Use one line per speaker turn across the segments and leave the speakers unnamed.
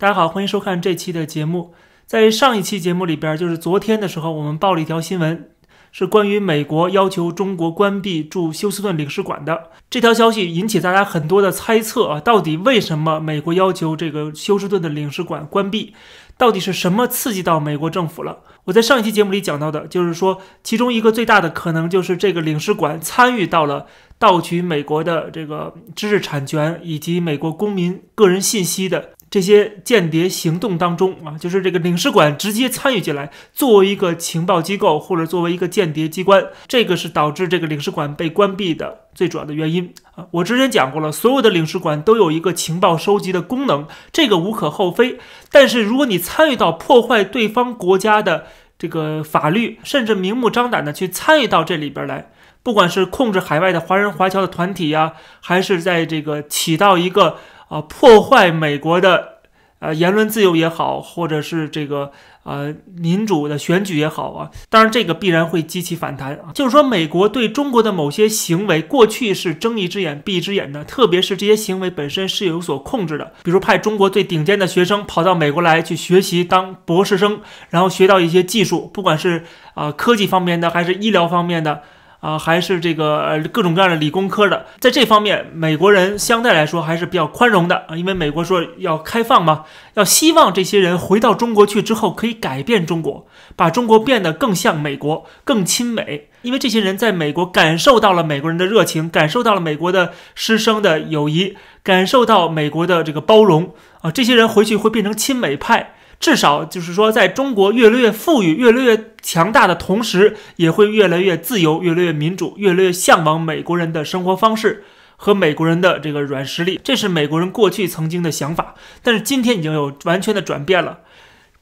大家好，欢迎收看这期的节目。在上一期节目里边，就是昨天的时候，我们报了一条新闻，是关于美国要求中国关闭驻休斯顿领事馆的。这条消息引起大家很多的猜测啊，到底为什么美国要求这个休斯顿的领事馆关闭？到底是什么刺激到美国政府了？我在上一期节目里讲到的，就是说，其中一个最大的可能就是这个领事馆参与到了盗取美国的这个知识产权以及美国公民个人信息的这些间谍行动当中啊，就是这个领事馆直接参与进来，作为一个情报机构或者作为一个间谍机关，这个是导致这个领事馆被关闭的。最主要的原因啊，我之前讲过了，所有的领事馆都有一个情报收集的功能，这个无可厚非。但是如果你参与到破坏对方国家的这个法律，甚至明目张胆的去参与到这里边来，不管是控制海外的华人华侨的团体呀，还是在这个起到一个啊破坏美国的。呃，言论自由也好，或者是这个呃民主的选举也好啊，当然这个必然会激起反弹啊。就是说，美国对中国的某些行为，过去是睁一只眼闭一只眼的，特别是这些行为本身是有所控制的，比如派中国最顶尖的学生跑到美国来去学习当博士生，然后学到一些技术，不管是啊科技方面的还是医疗方面的。啊，还是这个各种各样的理工科的，在这方面，美国人相对来说还是比较宽容的啊，因为美国说要开放嘛，要希望这些人回到中国去之后可以改变中国，把中国变得更像美国，更亲美。因为这些人在美国感受到了美国人的热情，感受到了美国的师生的友谊，感受到美国的这个包容啊，这些人回去会变成亲美派。至少就是说，在中国越来越富裕、越来越强大的同时，也会越来越自由、越来越民主、越来越向往美国人的生活方式和美国人的这个软实力。这是美国人过去曾经的想法，但是今天已经有完全的转变了。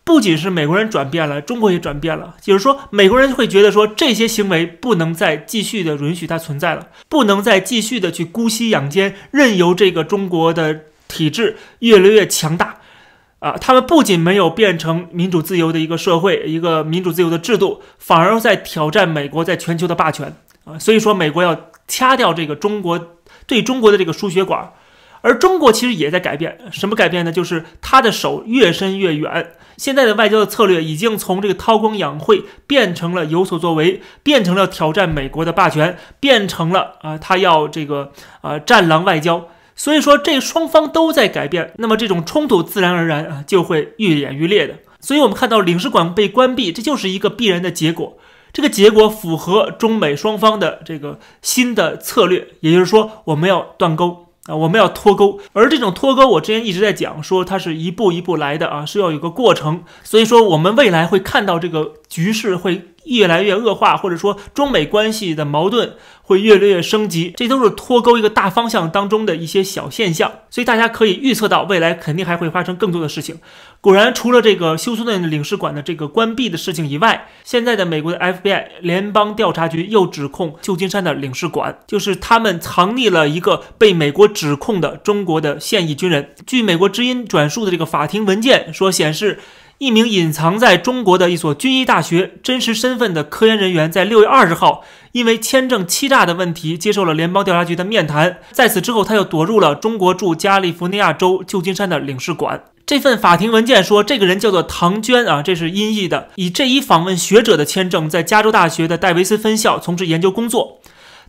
不仅是美国人转变了，中国也转变了。就是说，美国人会觉得说，这些行为不能再继续的允许它存在了，不能再继续的去姑息养奸，任由这个中国的体制越来越强大。啊，他们不仅没有变成民主自由的一个社会，一个民主自由的制度，反而在挑战美国在全球的霸权啊！所以说，美国要掐掉这个中国对中国的这个输血管，而中国其实也在改变。什么改变呢？就是他的手越伸越远。现在的外交的策略已经从这个韬光养晦变成了有所作为，变成了挑战美国的霸权，变成了啊，他要这个啊战狼外交。所以说，这双方都在改变，那么这种冲突自然而然啊就会愈演愈烈的。所以，我们看到领事馆被关闭，这就是一个必然的结果。这个结果符合中美双方的这个新的策略，也就是说，我们要断钩啊，我们要脱钩。而这种脱钩，我之前一直在讲，说它是一步一步来的啊，是要有个过程。所以说，我们未来会看到这个局势会。越来越恶化，或者说中美关系的矛盾会越来越升级，这都是脱钩一个大方向当中的一些小现象，所以大家可以预测到未来肯定还会发生更多的事情。果然，除了这个休斯顿领事馆的这个关闭的事情以外，现在的美国的 FBI 联邦调查局又指控旧金山的领事馆，就是他们藏匿了一个被美国指控的中国的现役军人。据美国之音转述的这个法庭文件说，显示。一名隐藏在中国的一所军医大学真实身份的科研人员，在六月二十号因为签证欺诈的问题接受了联邦调查局的面谈。在此之后，他又躲入了中国驻加利福尼亚州旧金山的领事馆。这份法庭文件说，这个人叫做唐娟啊，这是音译的，以这一访问学者的签证，在加州大学的戴维斯分校从事研究工作。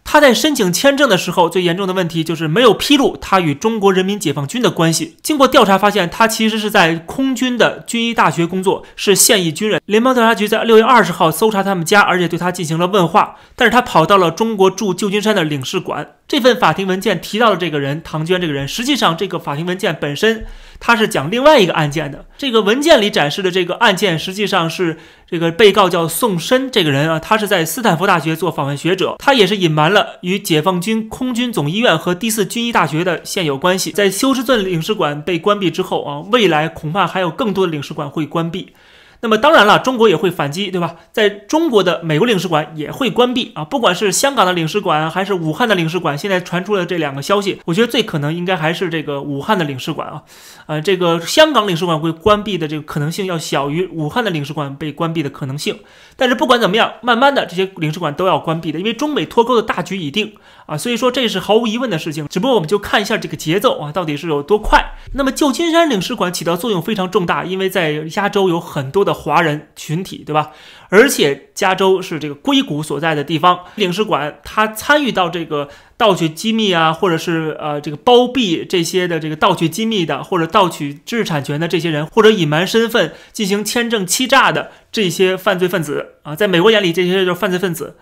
他在申请签证的时候，最严重的问题就是没有披露他与中国人民解放军的关系。经过调查发现，他其实是在空军的军医大学工作，是现役军人。联邦调查局在六月二十号搜查他们家，而且对他进行了问话。但是他跑到了中国驻旧金山的领事馆。这份法庭文件提到了这个人唐娟这个人，实际上这个法庭文件本身，他是讲另外一个案件的。这个文件里展示的这个案件，实际上是这个被告叫宋申这个人啊，他是在斯坦福大学做访问学者，他也是隐瞒了与解放军空军总医院和第四军医大学的现有关系。在休斯顿领事馆被关闭之后啊，未来恐怕还有更多的领事馆会关闭。那么当然了，中国也会反击，对吧？在中国的美国领事馆也会关闭啊，不管是香港的领事馆还是武汉的领事馆，现在传出了这两个消息，我觉得最可能应该还是这个武汉的领事馆啊，呃，这个香港领事馆会关闭的这个可能性要小于武汉的领事馆被关闭的可能性。但是不管怎么样，慢慢的这些领事馆都要关闭的，因为中美脱钩的大局已定啊，所以说这是毫无疑问的事情。只不过我们就看一下这个节奏啊，到底是有多快。那么旧金山领事馆起到作用非常重大，因为在加州有很多的华人群体，对吧？而且加州是这个硅谷所在的地方，领事馆它参与到这个盗取机密啊，或者是呃这个包庇这些的这个盗取机密的，或者盗取知识产权的这些人，或者隐瞒身份进行签证欺诈的这些犯罪分子啊，在美国眼里这些就是犯罪分子。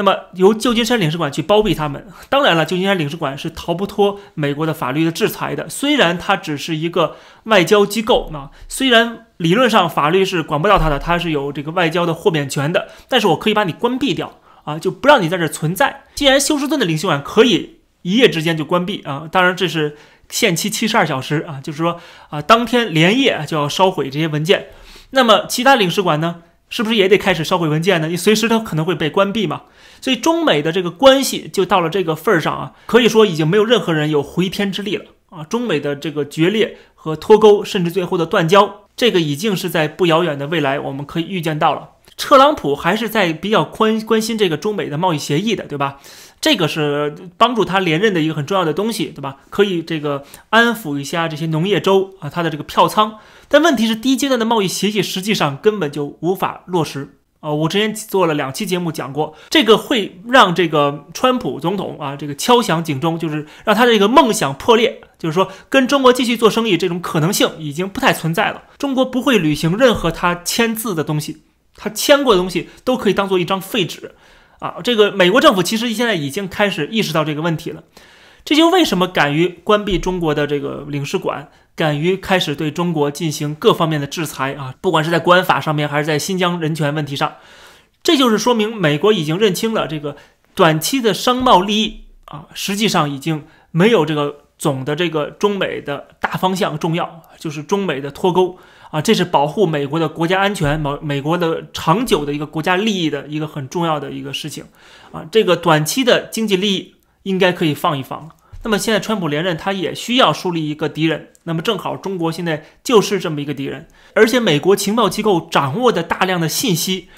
那么由旧金山领事馆去包庇他们，当然了，旧金山领事馆是逃不脱美国的法律的制裁的。虽然它只是一个外交机构啊，虽然理论上法律是管不到它的，它是有这个外交的豁免权的，但是我可以把你关闭掉啊，就不让你在这存在。既然休斯顿的领事馆可以一夜之间就关闭啊，当然这是限期七十二小时啊，就是说啊，当天连夜就要烧毁这些文件。那么其他领事馆呢？是不是也得开始烧毁文件呢？你随时它可能会被关闭嘛。所以中美的这个关系就到了这个份儿上啊，可以说已经没有任何人有回天之力了啊。中美的这个决裂和脱钩，甚至最后的断交，这个已经是在不遥远的未来我们可以预见到了。特朗普还是在比较关关心这个中美的贸易协议的，对吧？这个是帮助他连任的一个很重要的东西，对吧？可以这个安抚一下这些农业州啊，他的这个票仓。但问题是，第一阶段的贸易协议实际上根本就无法落实啊！我之前做了两期节目讲过，这个会让这个川普总统啊，这个敲响警钟，就是让他这个梦想破裂，就是说跟中国继续做生意这种可能性已经不太存在了。中国不会履行任何他签字的东西，他签过的东西都可以当做一张废纸啊！这个美国政府其实现在已经开始意识到这个问题了。这就为什么敢于关闭中国的这个领事馆，敢于开始对中国进行各方面的制裁啊，不管是在国安法上面，还是在新疆人权问题上，这就是说明美国已经认清了这个短期的商贸利益啊，实际上已经没有这个总的这个中美的大方向重要，就是中美的脱钩啊，这是保护美国的国家安全、美美国的长久的一个国家利益的一个很重要的一个事情啊，这个短期的经济利益。应该可以放一放。那么现在川普连任，他也需要树立一个敌人。那么正好中国现在就是这么一个敌人，而且美国情报机构掌握的大量的信息，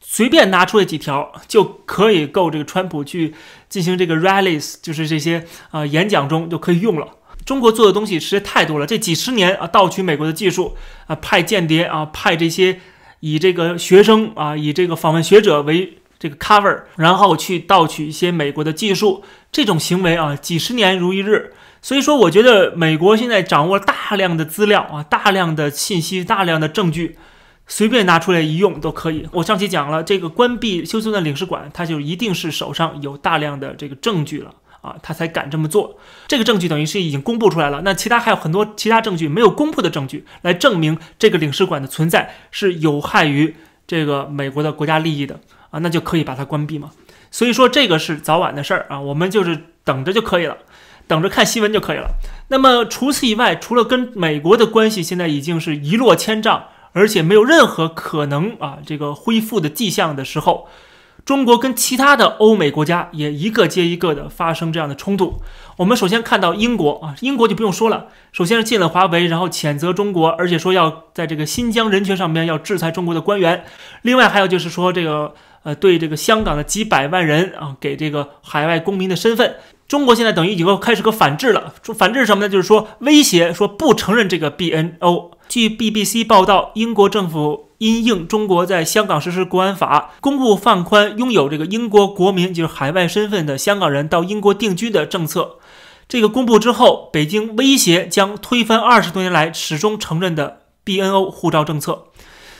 随便拿出来几条就可以够这个川普去进行这个 rallies，就是这些啊演讲中就可以用了。中国做的东西实在太多了，这几十年啊盗取美国的技术啊，派间谍啊，派这些以这个学生啊，以这个访问学者为。这个 cover，然后去盗取一些美国的技术，这种行为啊，几十年如一日。所以说，我觉得美国现在掌握了大量的资料啊，大量的信息，大量的证据，随便拿出来一用都可以。我上期讲了，这个关闭休斯顿领事馆，他就一定是手上有大量的这个证据了啊，他才敢这么做。这个证据等于是已经公布出来了，那其他还有很多其他证据没有公布的证据，来证明这个领事馆的存在是有害于这个美国的国家利益的。啊，那就可以把它关闭嘛。所以说这个是早晚的事儿啊，我们就是等着就可以了，等着看新闻就可以了。那么除此以外，除了跟美国的关系现在已经是一落千丈，而且没有任何可能啊这个恢复的迹象的时候。中国跟其他的欧美国家也一个接一个的发生这样的冲突。我们首先看到英国啊，英国就不用说了，首先是禁了华为，然后谴责中国，而且说要在这个新疆人权上面要制裁中国的官员。另外还有就是说这个呃，对这个香港的几百万人啊，给这个海外公民的身份。中国现在等于以后开始个反制了，反制是什么呢？就是说威胁说不承认这个 BNO。据 BBC 报道，英国政府。因应中国在香港实施国安法，公布放宽拥有这个英国国民就是海外身份的香港人到英国定居的政策。这个公布之后，北京威胁将推翻二十多年来始终承认的 BNO 护照政策。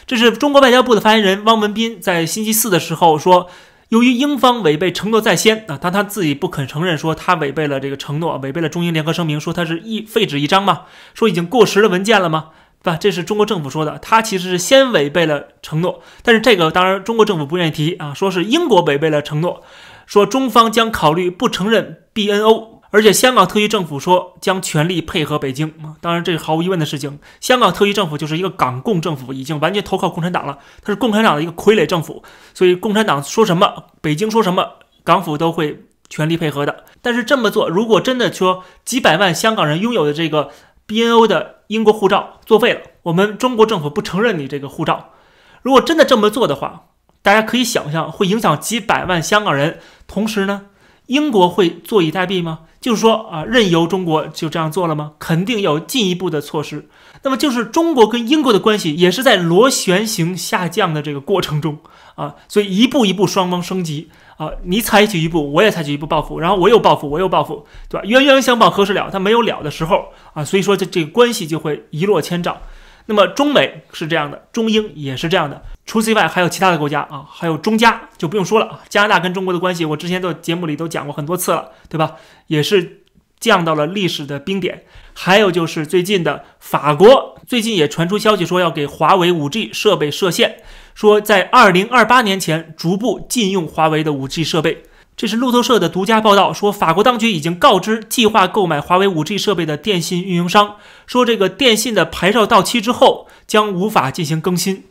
这是中国外交部的发言人汪文斌在星期四的时候说，由于英方违背承诺在先啊，但他自己不肯承认说他违背了这个承诺，违背了中英联合声明，说他是一废纸一张嘛，说已经过时的文件了吗？对吧？这是中国政府说的，他其实是先违背了承诺，但是这个当然中国政府不愿意提啊，说是英国违背了承诺，说中方将考虑不承认 BNO，而且香港特区政府说将全力配合北京啊，当然这是毫无疑问的事情，香港特区政府就是一个港共政府，已经完全投靠共产党了，它是共产党的一个傀儡政府，所以共产党说什么，北京说什么，港府都会全力配合的。但是这么做，如果真的说几百万香港人拥有的这个。BNO 的英国护照作废了，我们中国政府不承认你这个护照。如果真的这么做的话，大家可以想象会影响几百万香港人，同时呢，英国会坐以待毙吗？就是说啊，任由中国就这样做了吗？肯定有进一步的措施。那么就是中国跟英国的关系也是在螺旋形下降的这个过程中啊，所以一步一步双方升级啊，你采取一步，我也采取一步报复，然后我又报复，我又报复，对吧？冤冤相报何时了？他没有了的时候啊，所以说这这个关系就会一落千丈。那么中美是这样的，中英也是这样的。除此以外，还有其他的国家啊，还有中加就不用说了啊。加拿大跟中国的关系，我之前在节目里都讲过很多次了，对吧？也是降到了历史的冰点。还有就是最近的法国，最近也传出消息说要给华为 5G 设备设限，说在2028年前逐步禁用华为的 5G 设备。这是路透社的独家报道，说法国当局已经告知计划购买华为 5G 设备的电信运营商，说这个电信的牌照到期之后将无法进行更新。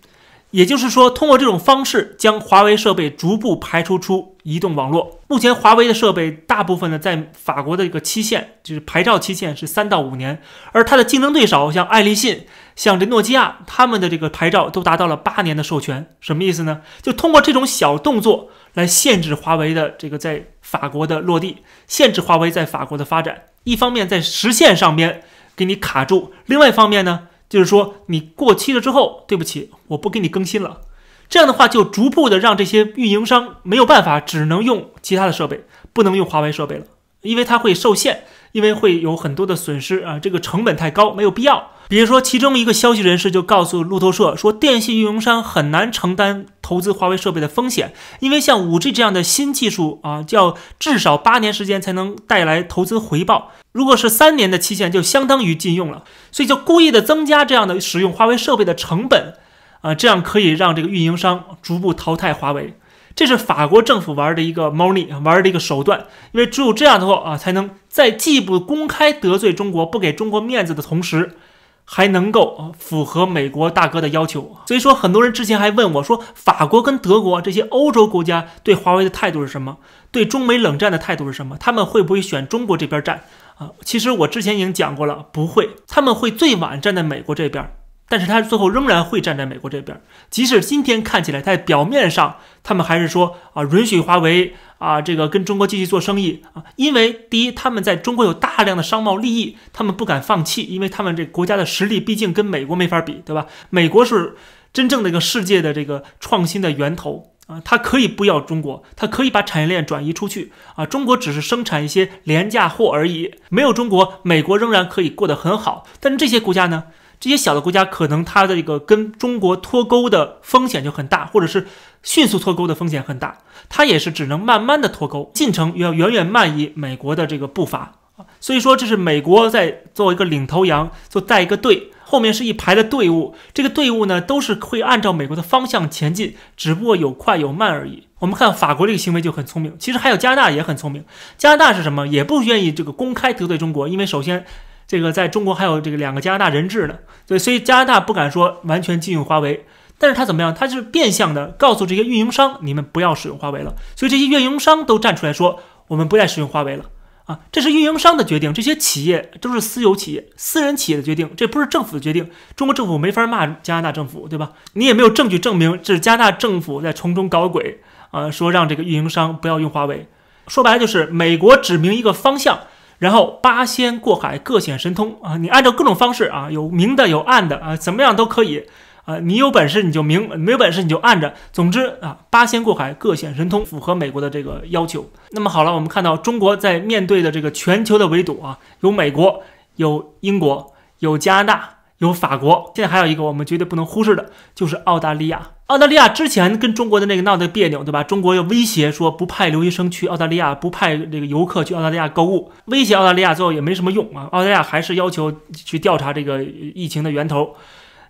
也就是说，通过这种方式将华为设备逐步排除出移动网络。目前，华为的设备大部分呢在法国的一个期限，就是牌照期限是三到五年，而它的竞争对手像爱立信、像这诺基亚，他们的这个牌照都达到了八年的授权。什么意思呢？就通过这种小动作来限制华为的这个在法国的落地，限制华为在法国的发展。一方面在实现上面给你卡住，另外一方面呢？就是说，你过期了之后，对不起，我不给你更新了。这样的话，就逐步的让这些运营商没有办法，只能用其他的设备，不能用华为设备了，因为它会受限，因为会有很多的损失啊，这个成本太高，没有必要。比如说，其中一个消息人士就告诉路透社说，电信运营商很难承担投资华为设备的风险，因为像五 G 这样的新技术啊，要至少八年时间才能带来投资回报。如果是三年的期限，就相当于禁用了。所以就故意的增加这样的使用华为设备的成本啊，这样可以让这个运营商逐步淘汰华为。这是法国政府玩的一个猫腻，玩的一个手段。因为只有这样的话啊，才能在既不公开得罪中国、不给中国面子的同时。还能够啊符合美国大哥的要求，所以说很多人之前还问我说，法国跟德国这些欧洲国家对华为的态度是什么？对中美冷战的态度是什么？他们会不会选中国这边站啊？其实我之前已经讲过了，不会，他们会最晚站在美国这边。但是他最后仍然会站在美国这边，即使今天看起来在表面上，他们还是说啊允许华为啊这个跟中国继续做生意啊，因为第一他们在中国有大量的商贸利益，他们不敢放弃，因为他们这国家的实力毕竟跟美国没法比，对吧？美国是真正的一个世界的这个创新的源头啊，它可以不要中国，它可以把产业链转移出去啊，中国只是生产一些廉价货而已，没有中国，美国仍然可以过得很好。但是这些国家呢？这些小的国家可能它的一个跟中国脱钩的风险就很大，或者是迅速脱钩的风险很大，它也是只能慢慢的脱钩，进程要远远慢于美国的这个步伐。所以说这是美国在做一个领头羊，做带一个队，后面是一排的队伍，这个队伍呢都是会按照美国的方向前进，只不过有快有慢而已。我们看法国这个行为就很聪明，其实还有加拿大也很聪明。加拿大是什么？也不愿意这个公开得罪中国，因为首先。这个在中国还有这个两个加拿大人质呢，对，所以加拿大不敢说完全禁用华为，但是他怎么样？他是变相的告诉这些运营商，你们不要使用华为了。所以这些运营商都站出来说，我们不再使用华为了啊！这是运营商的决定，这些企业都是私有企业、私人企业的决定，这不是政府的决定。中国政府没法骂加拿大政府，对吧？你也没有证据证明这是加拿大政府在从中搞鬼啊，说让这个运营商不要用华为。说白了就是美国指明一个方向。然后八仙过海，各显神通啊！你按照各种方式啊，有明的有暗的啊，怎么样都可以啊！你有本事你就明，没有本事你就暗着。总之啊，八仙过海，各显神通，符合美国的这个要求。那么好了，我们看到中国在面对的这个全球的围堵啊，有美国，有英国，有加拿大。有法国，现在还有一个我们绝对不能忽视的，就是澳大利亚。澳大利亚之前跟中国的那个闹得别扭，对吧？中国又威胁说不派留学生去澳大利亚，不派这个游客去澳大利亚购物，威胁澳大利亚最后也没什么用啊。澳大利亚还是要求去调查这个疫情的源头。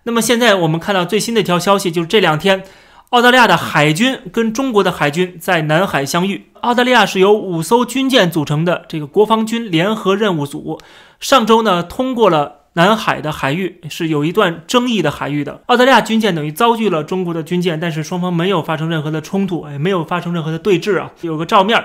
那么现在我们看到最新的一条消息，就是这两天澳大利亚的海军跟中国的海军在南海相遇。澳大利亚是由五艘军舰组成的这个国防军联合任务组，上周呢通过了。南海的海域是有一段争议的海域的，澳大利亚军舰等于遭遇了中国的军舰，但是双方没有发生任何的冲突，哎，没有发生任何的对峙啊，有个照面。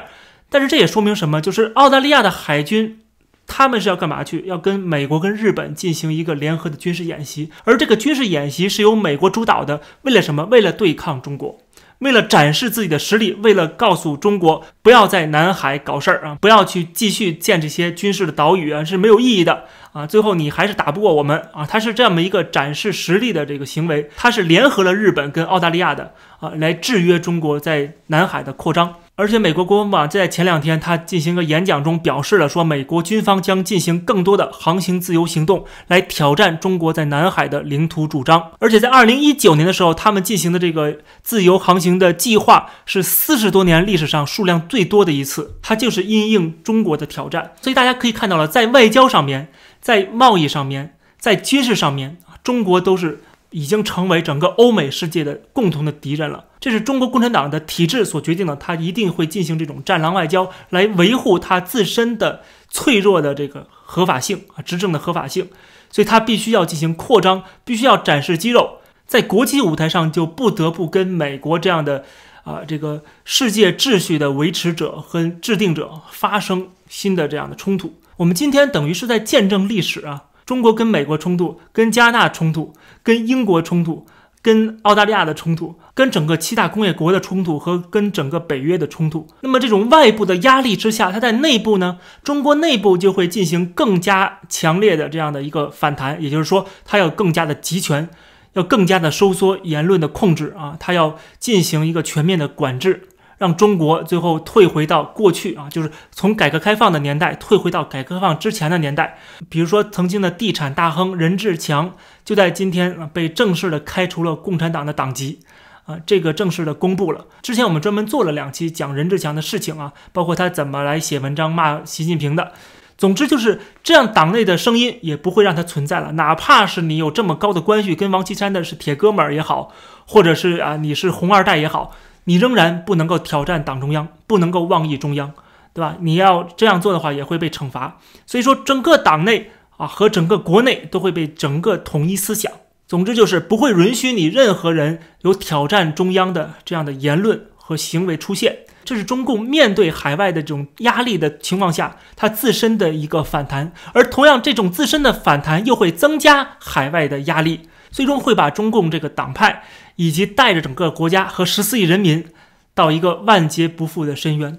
但是这也说明什么？就是澳大利亚的海军，他们是要干嘛去？要跟美国跟日本进行一个联合的军事演习，而这个军事演习是由美国主导的，为了什么？为了对抗中国。为了展示自己的实力，为了告诉中国不要在南海搞事儿啊，不要去继续建这些军事的岛屿啊，是没有意义的啊。最后你还是打不过我们啊，他是这么一个展示实力的这个行为，他是联合了日本跟澳大利亚的啊，来制约中国在南海的扩张。而且，美国国防部在前两天，他进行个演讲中表示了，说美国军方将进行更多的航行自由行动，来挑战中国在南海的领土主张。而且，在二零一九年的时候，他们进行的这个自由航行的计划是四十多年历史上数量最多的一次，它就是因应中国的挑战。所以，大家可以看到了，在外交上面，在贸易上面，在军事上面，中国都是。已经成为整个欧美世界的共同的敌人了。这是中国共产党的体制所决定的，他一定会进行这种战狼外交，来维护他自身的脆弱的这个合法性啊，执政的合法性。所以，他必须要进行扩张，必须要展示肌肉，在国际舞台上就不得不跟美国这样的啊这个世界秩序的维持者和制定者发生新的这样的冲突。我们今天等于是在见证历史啊。中国跟美国冲突，跟加拿大冲突，跟英国冲突，跟澳大利亚的冲突，跟整个七大工业国的冲突和跟整个北约的冲突。那么这种外部的压力之下，它在内部呢，中国内部就会进行更加强烈的这样的一个反弹，也就是说，它要更加的集权，要更加的收缩言论的控制啊，它要进行一个全面的管制。让中国最后退回到过去啊，就是从改革开放的年代退回到改革开放之前的年代。比如说，曾经的地产大亨任志强，就在今天啊被正式的开除了共产党的党籍，啊，这个正式的公布了。之前我们专门做了两期讲任志强的事情啊，包括他怎么来写文章骂习近平的。总之就是这样，党内的声音也不会让他存在了。哪怕是你有这么高的关系，跟王岐山的是铁哥们儿也好，或者是啊你是红二代也好。你仍然不能够挑战党中央，不能够妄议中央，对吧？你要这样做的话，也会被惩罚。所以说，整个党内啊和整个国内都会被整个统一思想。总之就是不会允许你任何人有挑战中央的这样的言论和行为出现。这是中共面对海外的这种压力的情况下，它自身的一个反弹。而同样，这种自身的反弹又会增加海外的压力，最终会把中共这个党派。以及带着整个国家和十四亿人民到一个万劫不复的深渊。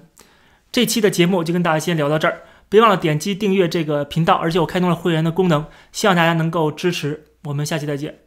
这期的节目就跟大家先聊到这儿，别忘了点击订阅这个频道，而且我开通了会员的功能，希望大家能够支持。我们下期再见。